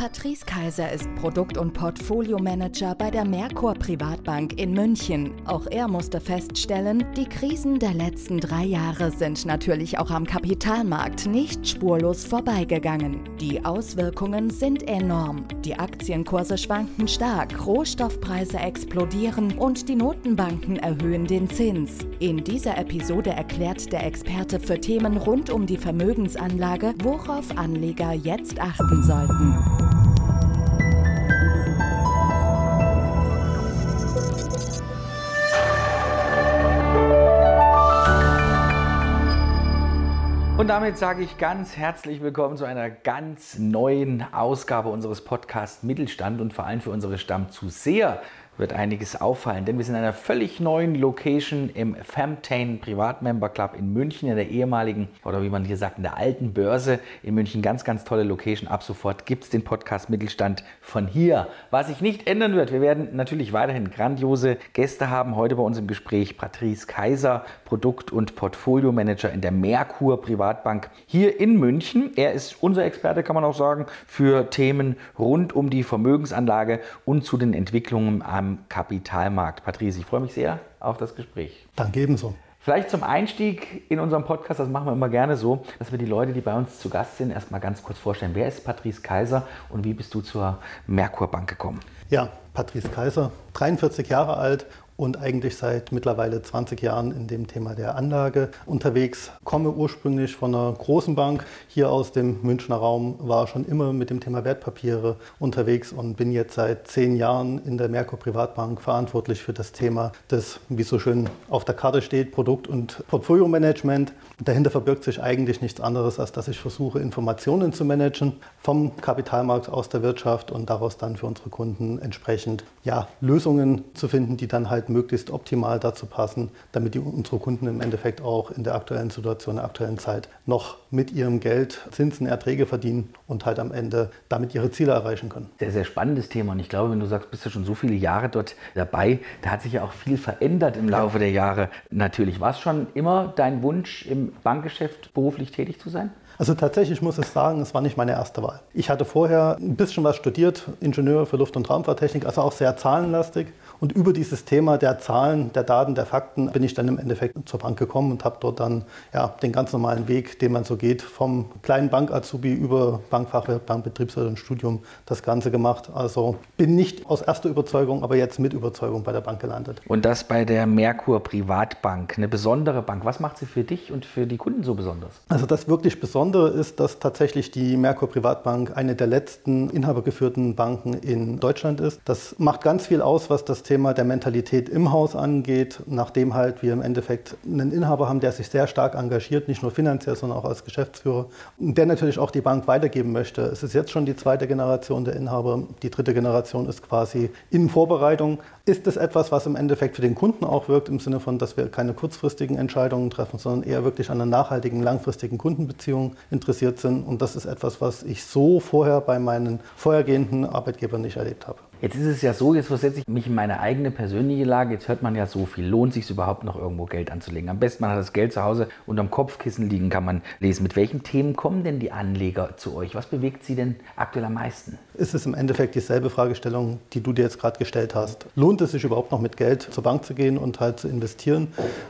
Patrice Kaiser ist Produkt- und Portfoliomanager bei der Merkur Privatbank in München. Auch er musste feststellen, die Krisen der letzten drei Jahre sind natürlich auch am Kapitalmarkt nicht spurlos vorbeigegangen. Die Auswirkungen sind enorm. Die Aktienkurse schwanken stark, Rohstoffpreise explodieren und die Notenbanken erhöhen den Zins. In dieser Episode erklärt der Experte für Themen rund um die Vermögensanlage, worauf Anleger jetzt achten sollten. Damit sage ich ganz herzlich willkommen zu einer ganz neuen Ausgabe unseres Podcasts Mittelstand und vor allem für unsere Stammzuseher wird einiges auffallen, denn wir sind in einer völlig neuen Location im Femtane Privatmember Club in München, in der ehemaligen, oder wie man hier sagt, in der alten Börse in München. Ganz, ganz tolle Location. Ab sofort gibt es den Podcast Mittelstand von hier. Was sich nicht ändern wird, wir werden natürlich weiterhin grandiose Gäste haben. Heute bei uns im Gespräch Patrice Kaiser, Produkt- und Portfolio-Manager in der Merkur Privatbank hier in München. Er ist unser Experte, kann man auch sagen, für Themen rund um die Vermögensanlage und zu den Entwicklungen am Kapitalmarkt. Patrice, ich freue mich sehr auf das Gespräch. Danke ebenso. Vielleicht zum Einstieg in unserem Podcast, das machen wir immer gerne so, dass wir die Leute, die bei uns zu Gast sind, erstmal ganz kurz vorstellen. Wer ist Patrice Kaiser und wie bist du zur Merkur Bank gekommen? Ja, Patrice Kaiser, 43 Jahre alt und eigentlich seit mittlerweile 20 Jahren in dem Thema der Anlage unterwegs. Komme ursprünglich von einer großen Bank hier aus dem Münchner Raum, war schon immer mit dem Thema Wertpapiere unterwegs und bin jetzt seit zehn Jahren in der Merkur Privatbank verantwortlich für das Thema des, wie so schön auf der Karte steht, Produkt- und Portfolio-Management. Dahinter verbirgt sich eigentlich nichts anderes, als dass ich versuche, Informationen zu managen vom Kapitalmarkt aus der Wirtschaft und daraus dann für unsere Kunden entsprechend ja, Lösungen zu finden, die dann halt möglichst optimal dazu passen, damit die, unsere Kunden im Endeffekt auch in der aktuellen Situation, der aktuellen Zeit noch mit ihrem Geld Zinsen, Erträge verdienen und halt am Ende damit ihre Ziele erreichen können. Sehr, sehr spannendes Thema und ich glaube, wenn du sagst, bist du schon so viele Jahre dort dabei, da hat sich ja auch viel verändert im Laufe der Jahre. Natürlich, war es schon immer dein Wunsch, im Bankgeschäft beruflich tätig zu sein? Also tatsächlich muss ich sagen, es war nicht meine erste Wahl. Ich hatte vorher ein bisschen was studiert, Ingenieur für Luft- und Raumfahrttechnik, also auch sehr zahlenlastig. Und über dieses Thema der Zahlen, der Daten, der Fakten bin ich dann im Endeffekt zur Bank gekommen und habe dort dann ja, den ganz normalen Weg, den man so geht, vom kleinen Bank-Azubi über Bankfachwirt, Bankbetriebswirt und Studium das Ganze gemacht. Also bin nicht aus erster Überzeugung, aber jetzt mit Überzeugung bei der Bank gelandet. Und das bei der Merkur Privatbank, eine besondere Bank. Was macht sie für dich und für die Kunden so besonders? Also das wirklich Besondere ist, dass tatsächlich die Merkur Privatbank eine der letzten inhabergeführten Banken in Deutschland ist. Das macht ganz viel aus, was das Thema der Mentalität im Haus angeht, nachdem halt wir im Endeffekt einen Inhaber haben, der sich sehr stark engagiert, nicht nur finanziell, sondern auch als Geschäftsführer, der natürlich auch die Bank weitergeben möchte. Es ist jetzt schon die zweite Generation der Inhaber, die dritte Generation ist quasi in Vorbereitung. Ist es etwas, was im Endeffekt für den Kunden auch wirkt, im Sinne von, dass wir keine kurzfristigen Entscheidungen treffen, sondern eher wirklich an einer nachhaltigen, langfristigen Kundenbeziehung interessiert sind? Und das ist etwas, was ich so vorher bei meinen vorhergehenden Arbeitgebern nicht erlebt habe. Jetzt ist es ja so, jetzt versetze ich mich in meine eigene persönliche Lage. Jetzt hört man ja so viel. Lohnt sich überhaupt noch irgendwo Geld anzulegen? Am besten man hat das Geld zu Hause unterm Kopfkissen liegen, kann man lesen. Mit welchen Themen kommen denn die Anleger zu euch? Was bewegt sie denn aktuell am meisten? Ist es im Endeffekt dieselbe Fragestellung, die du dir jetzt gerade gestellt hast? Lohnt es sich überhaupt noch mit Geld zur Bank zu gehen und halt zu investieren?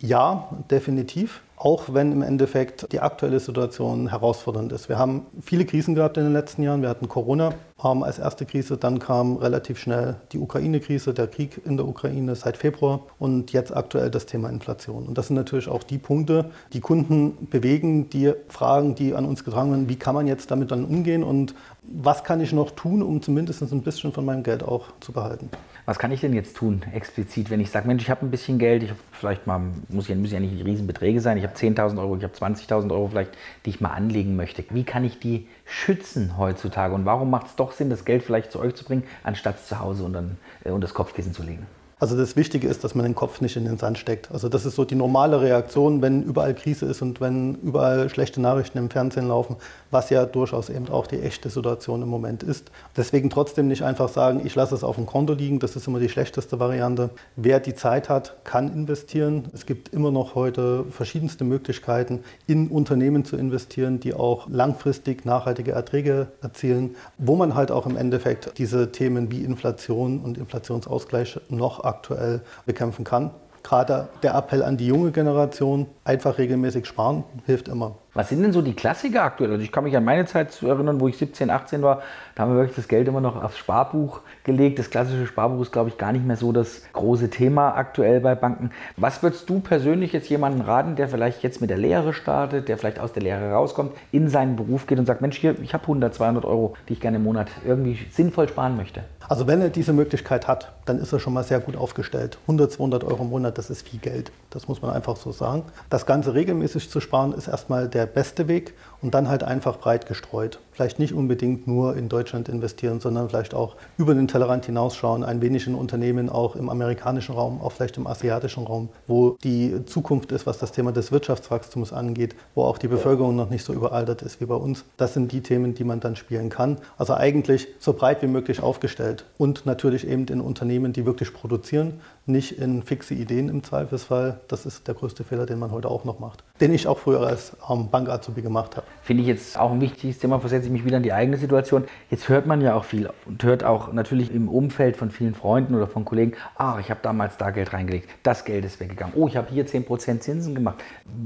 Ja, definitiv auch wenn im Endeffekt die aktuelle Situation herausfordernd ist. Wir haben viele Krisen gehabt in den letzten Jahren. Wir hatten Corona als erste Krise, dann kam relativ schnell die Ukraine-Krise, der Krieg in der Ukraine seit Februar und jetzt aktuell das Thema Inflation. Und das sind natürlich auch die Punkte, die Kunden bewegen, die Fragen, die an uns getragen werden, wie kann man jetzt damit dann umgehen und was kann ich noch tun, um zumindest ein bisschen von meinem Geld auch zu behalten. Was kann ich denn jetzt tun, explizit, wenn ich sage, Mensch, ich habe ein bisschen Geld, ich vielleicht mal, muss ja, müssen ja nicht Riesenbeträge sein, ich habe 10.000 Euro, ich habe 20.000 Euro vielleicht, die ich mal anlegen möchte. Wie kann ich die schützen heutzutage und warum macht es doch Sinn, das Geld vielleicht zu euch zu bringen, anstatt zu Hause und, dann, äh, und das Kopfkissen zu legen? Also das Wichtige ist, dass man den Kopf nicht in den Sand steckt. Also das ist so die normale Reaktion, wenn überall Krise ist und wenn überall schlechte Nachrichten im Fernsehen laufen, was ja durchaus eben auch die echte Situation im Moment ist. Deswegen trotzdem nicht einfach sagen, ich lasse es auf dem Konto liegen, das ist immer die schlechteste Variante. Wer die Zeit hat, kann investieren. Es gibt immer noch heute verschiedenste Möglichkeiten, in Unternehmen zu investieren, die auch langfristig nachhaltige Erträge erzielen, wo man halt auch im Endeffekt diese Themen wie Inflation und Inflationsausgleich noch aktuell bekämpfen kann. Gerade der Appell an die junge Generation, einfach regelmäßig sparen, hilft immer. Was sind denn so die Klassiker aktuell? Also ich kann mich an meine Zeit erinnern, wo ich 17, 18 war, da haben wir wirklich das Geld immer noch aufs Sparbuch gelegt. Das klassische Sparbuch ist, glaube ich, gar nicht mehr so das große Thema aktuell bei Banken. Was würdest du persönlich jetzt jemanden raten, der vielleicht jetzt mit der Lehre startet, der vielleicht aus der Lehre rauskommt, in seinen Beruf geht und sagt, Mensch, hier, ich habe 100, 200 Euro, die ich gerne im Monat irgendwie sinnvoll sparen möchte? Also wenn er diese Möglichkeit hat, dann ist er schon mal sehr gut aufgestellt. 100, 200 Euro im Monat, das ist viel Geld. Das muss man einfach so sagen. Das Ganze regelmäßig zu sparen, ist erstmal der beste Weg und dann halt einfach breit gestreut. Vielleicht nicht unbedingt nur in Deutschland investieren, sondern vielleicht auch über den Tellerrand hinausschauen, ein wenig in Unternehmen auch im amerikanischen Raum, auch vielleicht im asiatischen Raum, wo die Zukunft ist, was das Thema des Wirtschaftswachstums angeht, wo auch die Bevölkerung noch nicht so überaltert ist wie bei uns. Das sind die Themen, die man dann spielen kann. Also eigentlich so breit wie möglich aufgestellt und natürlich eben in Unternehmen, die wirklich produzieren, nicht in fixe Ideen im Zweifelsfall. Das ist der größte Fehler, den man heute auch noch macht, den ich auch früher als ähm, Bankazubi gemacht habe. Finde ich jetzt auch ein wichtiges Thema, versetze ich mich wieder in die eigene Situation. Jetzt hört man ja auch viel und hört auch natürlich im Umfeld von vielen Freunden oder von Kollegen, ah, ich habe damals da Geld reingelegt, das Geld ist weggegangen, oh, ich habe hier 10% Zinsen gemacht.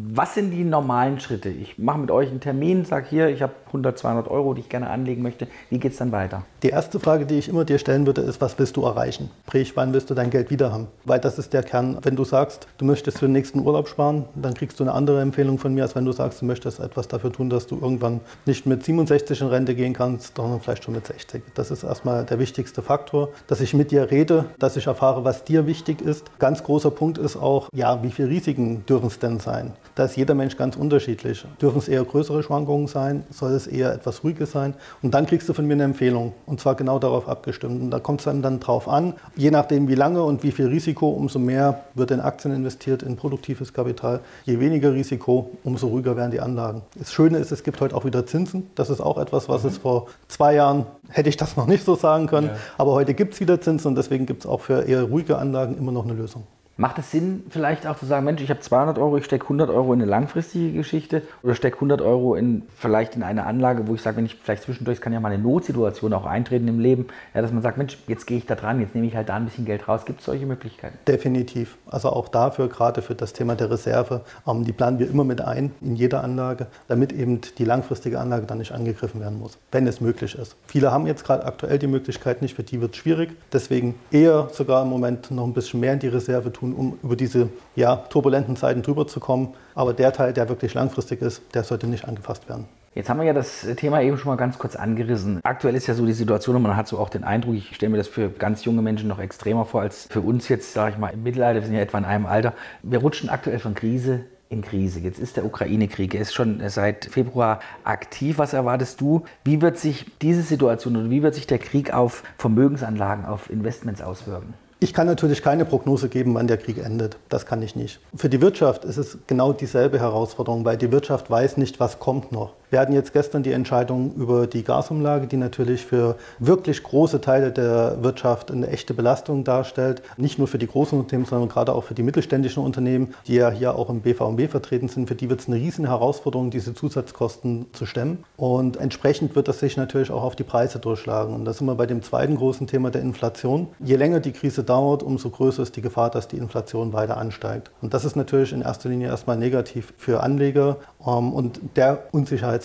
Was sind die normalen Schritte? Ich mache mit euch einen Termin, sage hier, ich habe 100, 200 Euro, die ich gerne anlegen möchte. Wie geht es dann weiter? Die erste Frage, die ich immer dir stellen würde, ist, was willst du erreichen? Sprich, wann willst du dein Geld wieder haben? Weil das ist der Kern. Wenn du sagst, du möchtest für den nächsten Urlaub sparen, dann kriegst du eine andere Empfehlung von mir, als wenn du sagst, du möchtest etwas dafür tun, dass du irgendwann nicht mit 67 in Rente gehen kannst, sondern vielleicht schon mit 60. Das ist erstmal der wichtigste Faktor, dass ich mit dir rede, dass ich erfahre, was dir wichtig ist. Ganz großer Punkt ist auch, ja, wie viele Risiken dürfen es denn sein? Da ist jeder Mensch ganz unterschiedlich. Dürfen es eher größere Schwankungen sein? Soll es eher etwas ruhiges sein? Und dann kriegst du von mir eine Empfehlung und zwar genau darauf abgestimmt. Und da kommt es dann, dann drauf an, je nachdem wie lange und wie viel Risiko, umso mehr wird in Aktien investiert, in produktives Kapital. Je weniger Risiko, umso ruhiger werden die Anlagen. Das Schöne ist, es gibt heute auch wieder Zinsen. Das ist auch etwas, was mhm. es vor zwei Jahren hätte ich das noch nicht so sagen können. Ja. Aber heute gibt es wieder Zinsen und deswegen gibt es auch für eher ruhige Anlagen immer noch eine Lösung. Macht es Sinn, vielleicht auch zu sagen, Mensch, ich habe 200 Euro, ich stecke 100 Euro in eine langfristige Geschichte oder stecke 100 Euro in vielleicht in eine Anlage, wo ich sage, wenn ich vielleicht zwischendurch, kann ja mal eine Notsituation auch eintreten im Leben, ja, dass man sagt, Mensch, jetzt gehe ich da dran, jetzt nehme ich halt da ein bisschen Geld raus. Gibt es solche Möglichkeiten? Definitiv. Also auch dafür, gerade für das Thema der Reserve, ähm, die planen wir immer mit ein in jeder Anlage, damit eben die langfristige Anlage dann nicht angegriffen werden muss, wenn es möglich ist. Viele haben jetzt gerade aktuell die Möglichkeit nicht, für die wird es schwierig. Deswegen eher sogar im Moment noch ein bisschen mehr in die Reserve tun tun, um über diese ja, turbulenten Zeiten drüber zu kommen. Aber der Teil, der wirklich langfristig ist, der sollte nicht angefasst werden. Jetzt haben wir ja das Thema eben schon mal ganz kurz angerissen. Aktuell ist ja so die Situation und man hat so auch den Eindruck, ich stelle mir das für ganz junge Menschen noch extremer vor als für uns jetzt, sage ich mal, im Mittelalter, wir sind ja etwa in einem Alter. Wir rutschen aktuell von Krise in Krise. Jetzt ist der Ukraine-Krieg, er ist schon seit Februar aktiv. Was erwartest du? Wie wird sich diese Situation oder wie wird sich der Krieg auf Vermögensanlagen, auf Investments auswirken? Ich kann natürlich keine Prognose geben, wann der Krieg endet. Das kann ich nicht. Für die Wirtschaft ist es genau dieselbe Herausforderung, weil die Wirtschaft weiß nicht, was kommt noch. Wir hatten jetzt gestern die Entscheidung über die Gasumlage, die natürlich für wirklich große Teile der Wirtschaft eine echte Belastung darstellt. Nicht nur für die großen Unternehmen, sondern gerade auch für die mittelständischen Unternehmen, die ja hier auch im BVMB vertreten sind. Für die wird es eine riesen Herausforderung, diese Zusatzkosten zu stemmen. Und entsprechend wird das sich natürlich auch auf die Preise durchschlagen. Und da sind wir bei dem zweiten großen Thema der Inflation. Je länger die Krise dauert, umso größer ist die Gefahr, dass die Inflation weiter ansteigt. Und das ist natürlich in erster Linie erstmal negativ für Anleger ähm, und der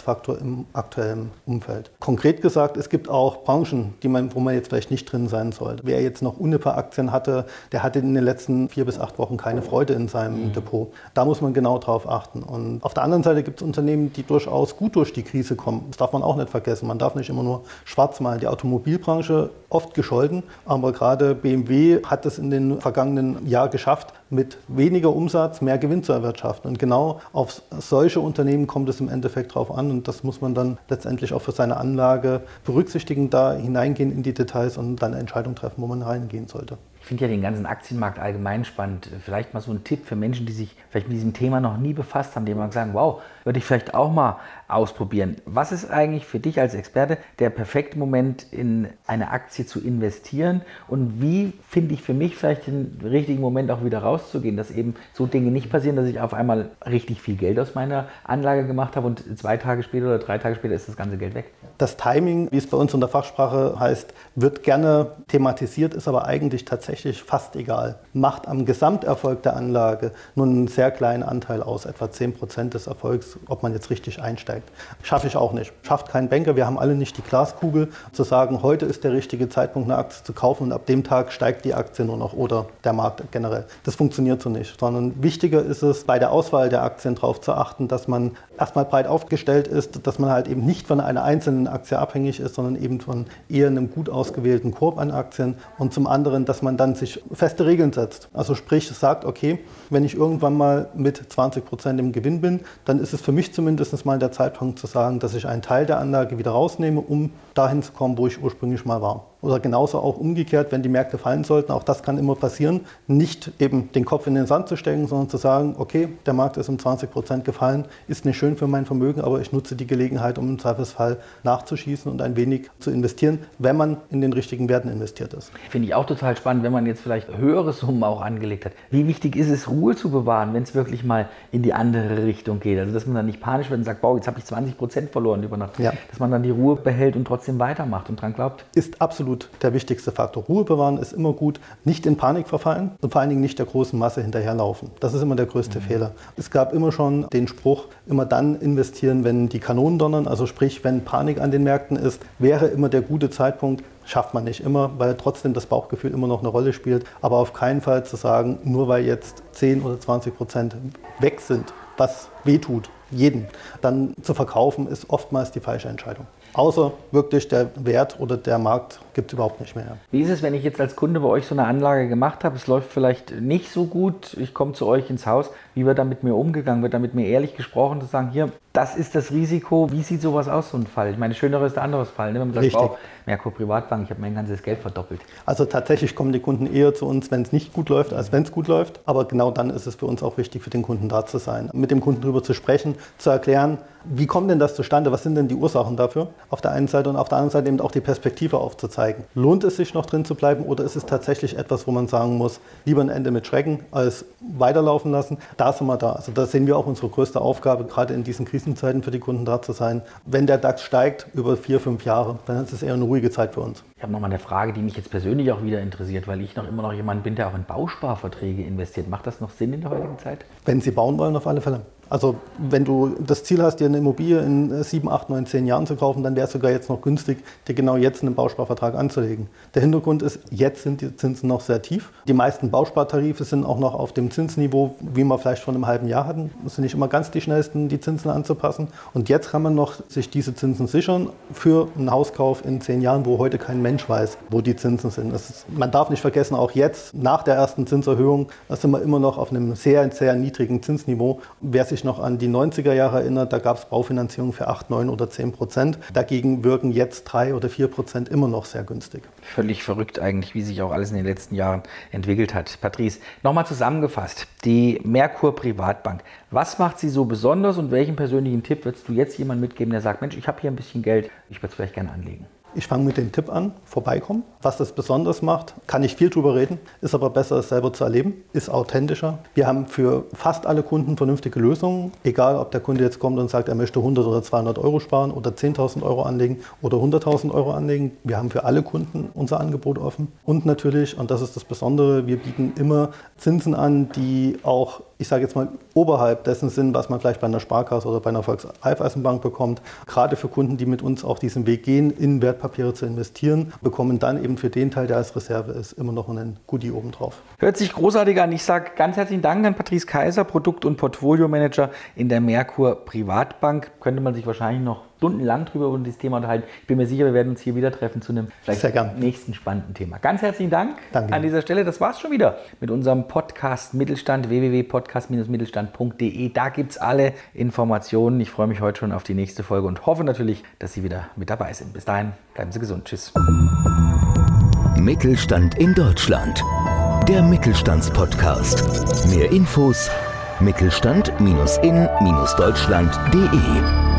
Unsicherheitsfaktor im aktuellen Umfeld. Konkret gesagt, es gibt auch Branchen, die man, wo man jetzt vielleicht nicht drin sein sollte. Wer jetzt noch Uniper-Aktien hatte, der hatte in den letzten vier bis acht Wochen keine Freude in seinem mhm. Depot. Da muss man genau drauf achten. Und auf der anderen Seite gibt es Unternehmen, die durchaus gut durch die Krise kommen. Das darf man auch nicht vergessen. Man darf nicht immer nur schwarz malen. Die Automobilbranche oft gescholten, aber gerade BMW hat es in den vergangenen Jahren geschafft, mit weniger Umsatz mehr Gewinn zu erwirtschaften. Und genau auf solche Unternehmen kommt es im Endeffekt drauf an und das muss man dann letztendlich auch für seine Anlage berücksichtigen, da hineingehen in die Details und dann eine Entscheidung treffen, wo man reingehen sollte. Finde ja den ganzen Aktienmarkt allgemein spannend. Vielleicht mal so ein Tipp für Menschen, die sich vielleicht mit diesem Thema noch nie befasst haben, die mal sagen, wow, würde ich vielleicht auch mal ausprobieren. Was ist eigentlich für dich als Experte der perfekte Moment, in eine Aktie zu investieren? Und wie finde ich für mich vielleicht den richtigen Moment auch wieder rauszugehen, dass eben so Dinge nicht passieren, dass ich auf einmal richtig viel Geld aus meiner Anlage gemacht habe und zwei Tage später oder drei Tage später ist das ganze Geld weg? Das Timing, wie es bei uns in der Fachsprache heißt, wird gerne thematisiert, ist aber eigentlich tatsächlich fast egal. Macht am Gesamterfolg der Anlage nur einen sehr kleinen Anteil aus, etwa 10 Prozent des Erfolgs, ob man jetzt richtig einsteigt. Schaffe ich auch nicht. Schafft kein Banker. Wir haben alle nicht die Glaskugel, zu sagen, heute ist der richtige Zeitpunkt, eine Aktie zu kaufen und ab dem Tag steigt die Aktie nur noch oder der Markt generell. Das funktioniert so nicht, sondern wichtiger ist es, bei der Auswahl der Aktien darauf zu achten, dass man erstmal breit aufgestellt ist, dass man halt eben nicht von einer einzelnen Aktie abhängig ist, sondern eben von eher einem gut ausgewählten Korb an Aktien und zum anderen, dass man dann sich feste Regeln setzt. Also sprich, sagt, okay, wenn ich irgendwann mal mit 20 Prozent im Gewinn bin, dann ist es für mich zumindest mal der Zeitpunkt zu sagen, dass ich einen Teil der Anlage wieder rausnehme, um dahin zu kommen, wo ich ursprünglich mal war. Oder genauso auch umgekehrt, wenn die Märkte fallen sollten, auch das kann immer passieren, nicht eben den Kopf in den Sand zu stecken, sondern zu sagen, okay, der Markt ist um 20 Prozent gefallen, ist nicht schön für mein Vermögen, aber ich nutze die Gelegenheit, um im Zweifelsfall nachzuschießen und ein wenig zu investieren, wenn man in den richtigen Werten investiert ist. Finde ich auch total spannend, wenn man jetzt vielleicht höhere Summen auch angelegt hat. Wie wichtig ist es, Ruhe zu bewahren, wenn es wirklich mal in die andere Richtung geht? Also, dass man dann nicht panisch wird und sagt, wow, jetzt habe ich 20 Prozent verloren über Nacht. Ja. Dass man dann die Ruhe behält und trotzdem weitermacht und dran glaubt. Ist absolut absolut der wichtigste Faktor. Ruhe bewahren ist immer gut. Nicht in Panik verfallen und vor allen Dingen nicht der großen Masse hinterherlaufen. Das ist immer der größte mhm. Fehler. Es gab immer schon den Spruch, immer dann investieren, wenn die Kanonen donnern. Also sprich, wenn Panik an den Märkten ist, wäre immer der gute Zeitpunkt, schafft man nicht immer, weil trotzdem das Bauchgefühl immer noch eine Rolle spielt. Aber auf keinen Fall zu sagen, nur weil jetzt 10 oder 20 Prozent weg sind, was wehtut, jeden, dann zu verkaufen, ist oftmals die falsche Entscheidung. Außer wirklich der Wert oder der Markt gibt es überhaupt nicht mehr. Wie ist es, wenn ich jetzt als Kunde bei euch so eine Anlage gemacht habe? Es läuft vielleicht nicht so gut. Ich komme zu euch ins Haus. Wie wird da mit mir umgegangen? Wird da mit mir ehrlich gesprochen, zu sagen, hier, das ist das Risiko. Wie sieht sowas aus, so ein Fall? Ich meine, schöner ist ein anderes Fall. Ne? Wenn man sagt, Richtig. wow, Merkur Privatbank, ich habe mein ganzes Geld verdoppelt. Also tatsächlich kommen die Kunden eher zu uns, wenn es nicht gut läuft, als wenn es gut läuft. Aber genau dann ist es für uns auch wichtig, für den Kunden da zu sein. Mit dem Kunden darüber zu sprechen, zu erklären, wie kommt denn das zustande? Was sind denn die Ursachen dafür? Auf der einen Seite und auf der anderen Seite eben auch die Perspektive aufzuzeigen. Lohnt es sich noch drin zu bleiben oder ist es tatsächlich etwas, wo man sagen muss, lieber ein Ende mit Schrecken als weiterlaufen lassen? Da sind wir da. Also da sehen wir auch unsere größte Aufgabe, gerade in diesen Krisenzeiten für die Kunden da zu sein. Wenn der DAX steigt über vier, fünf Jahre, dann ist es eher eine ruhige Zeit für uns. Ich habe noch mal eine Frage, die mich jetzt persönlich auch wieder interessiert, weil ich noch immer noch jemand bin, der auch in Bausparverträge investiert. Macht das noch Sinn in der heutigen Zeit? Wenn Sie bauen wollen, auf alle Fälle. Also wenn du das Ziel hast, dir eine Immobilie in sieben, acht, neun, zehn Jahren zu kaufen, dann wäre es sogar jetzt noch günstig, dir genau jetzt einen Bausparvertrag anzulegen. Der Hintergrund ist, jetzt sind die Zinsen noch sehr tief. Die meisten Bauspartarife sind auch noch auf dem Zinsniveau, wie wir vielleicht vor einem halben Jahr hatten. Es sind nicht immer ganz die schnellsten, die Zinsen anzupassen. Und jetzt kann man noch sich diese Zinsen sichern für einen Hauskauf in zehn Jahren, wo heute kein Mensch weiß, wo die Zinsen sind. Ist, man darf nicht vergessen, auch jetzt nach der ersten Zinserhöhung, sind wir immer noch auf einem sehr, sehr niedrigen Zinsniveau. Wer sich sich noch an die 90er Jahre erinnert, da gab es Baufinanzierung für 8, 9 oder 10 Prozent. Dagegen wirken jetzt 3 oder 4 Prozent immer noch sehr günstig. Völlig verrückt eigentlich, wie sich auch alles in den letzten Jahren entwickelt hat. Patrice, nochmal zusammengefasst, die Merkur Privatbank. Was macht sie so besonders und welchen persönlichen Tipp würdest du jetzt jemand mitgeben, der sagt, Mensch, ich habe hier ein bisschen Geld, ich würde es vielleicht gerne anlegen? Ich fange mit dem Tipp an, vorbeikommen. Was das besonders macht, kann ich viel drüber reden, ist aber besser, es selber zu erleben, ist authentischer. Wir haben für fast alle Kunden vernünftige Lösungen, egal ob der Kunde jetzt kommt und sagt, er möchte 100 oder 200 Euro sparen oder 10.000 Euro anlegen oder 100.000 Euro anlegen. Wir haben für alle Kunden unser Angebot offen. Und natürlich, und das ist das Besondere, wir bieten immer Zinsen an, die auch ich sage jetzt mal, oberhalb dessen sind, was man vielleicht bei einer Sparkasse oder bei einer Volksreifeisenbank bekommt. Gerade für Kunden, die mit uns auch diesen Weg gehen, in Wertpapiere zu investieren, bekommen dann eben für den Teil, der als Reserve ist, immer noch einen Goodie obendrauf. Hört sich großartig an. Ich sage ganz herzlichen Dank an Patrice Kaiser, Produkt- und Portfolio-Manager in der Merkur Privatbank. Könnte man sich wahrscheinlich noch stundenlang drüber über dieses Thema unterhalten. Ich bin mir sicher, wir werden uns hier wieder treffen zu einem vielleicht nächsten spannenden Thema. Ganz herzlichen Dank Danke. an dieser Stelle. Das war es schon wieder mit unserem Podcast Mittelstand www.podcast-mittelstand.de. Da gibt es alle Informationen. Ich freue mich heute schon auf die nächste Folge und hoffe natürlich, dass Sie wieder mit dabei sind. Bis dahin, bleiben Sie gesund. Tschüss. Mittelstand in Deutschland. der Mittelstandspodcast. Mehr Infos Mittelstand-in-deutschland.de